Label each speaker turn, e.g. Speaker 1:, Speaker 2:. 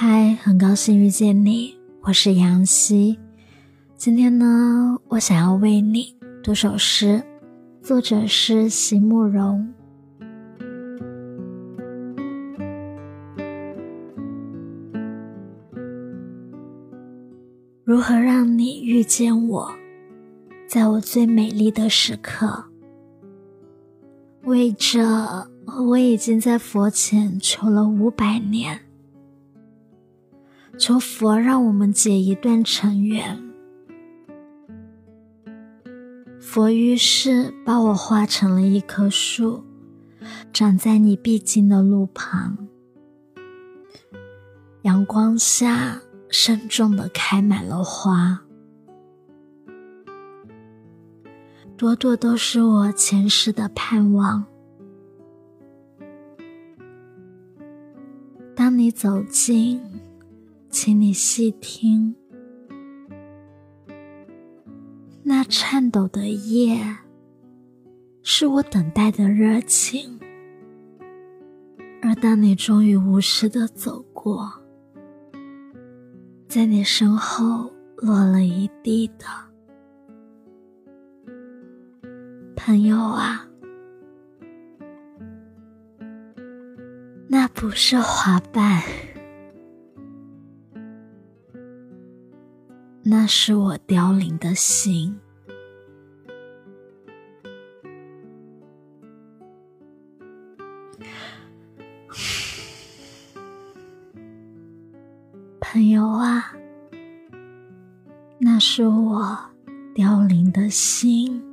Speaker 1: 嗨，很高兴遇见你，我是杨希。今天呢，我想要为你读首诗，作者是席慕容。如何让你遇见我，在我最美丽的时刻？为这，我已经在佛前求了五百年。求佛让我们结一段尘缘。佛于是把我化成了一棵树，长在你必经的路旁。阳光下，慎重的开满了花，朵朵都是我前世的盼望。当你走近。请你细听，那颤抖的叶，是我等待的热情。而当你终于无视的走过，在你身后落了一地的朋友啊，那不是花瓣。那是我凋零的心，朋友啊，那是我凋零的心。